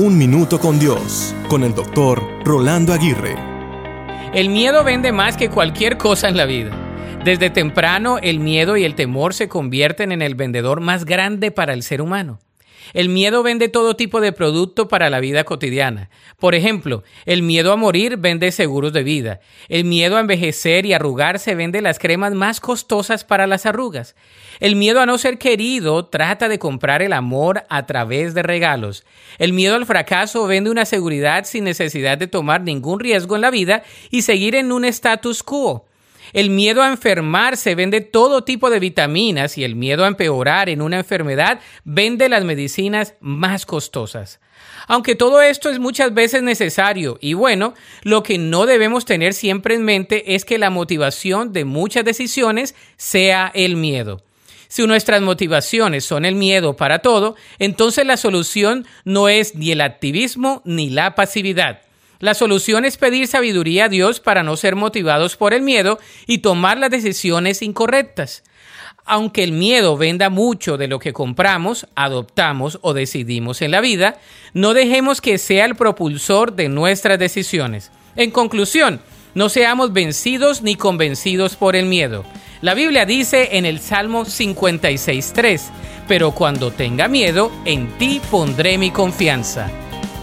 Un Minuto con Dios, con el doctor Rolando Aguirre. El miedo vende más que cualquier cosa en la vida. Desde temprano, el miedo y el temor se convierten en el vendedor más grande para el ser humano. El miedo vende todo tipo de producto para la vida cotidiana. Por ejemplo, el miedo a morir vende seguros de vida. El miedo a envejecer y arrugarse vende las cremas más costosas para las arrugas. El miedo a no ser querido trata de comprar el amor a través de regalos. El miedo al fracaso vende una seguridad sin necesidad de tomar ningún riesgo en la vida y seguir en un status quo. El miedo a enfermarse vende todo tipo de vitaminas y el miedo a empeorar en una enfermedad vende las medicinas más costosas. Aunque todo esto es muchas veces necesario y bueno, lo que no debemos tener siempre en mente es que la motivación de muchas decisiones sea el miedo. Si nuestras motivaciones son el miedo para todo, entonces la solución no es ni el activismo ni la pasividad. La solución es pedir sabiduría a Dios para no ser motivados por el miedo y tomar las decisiones incorrectas. Aunque el miedo venda mucho de lo que compramos, adoptamos o decidimos en la vida, no dejemos que sea el propulsor de nuestras decisiones. En conclusión, no seamos vencidos ni convencidos por el miedo. La Biblia dice en el Salmo 56.3, pero cuando tenga miedo, en ti pondré mi confianza.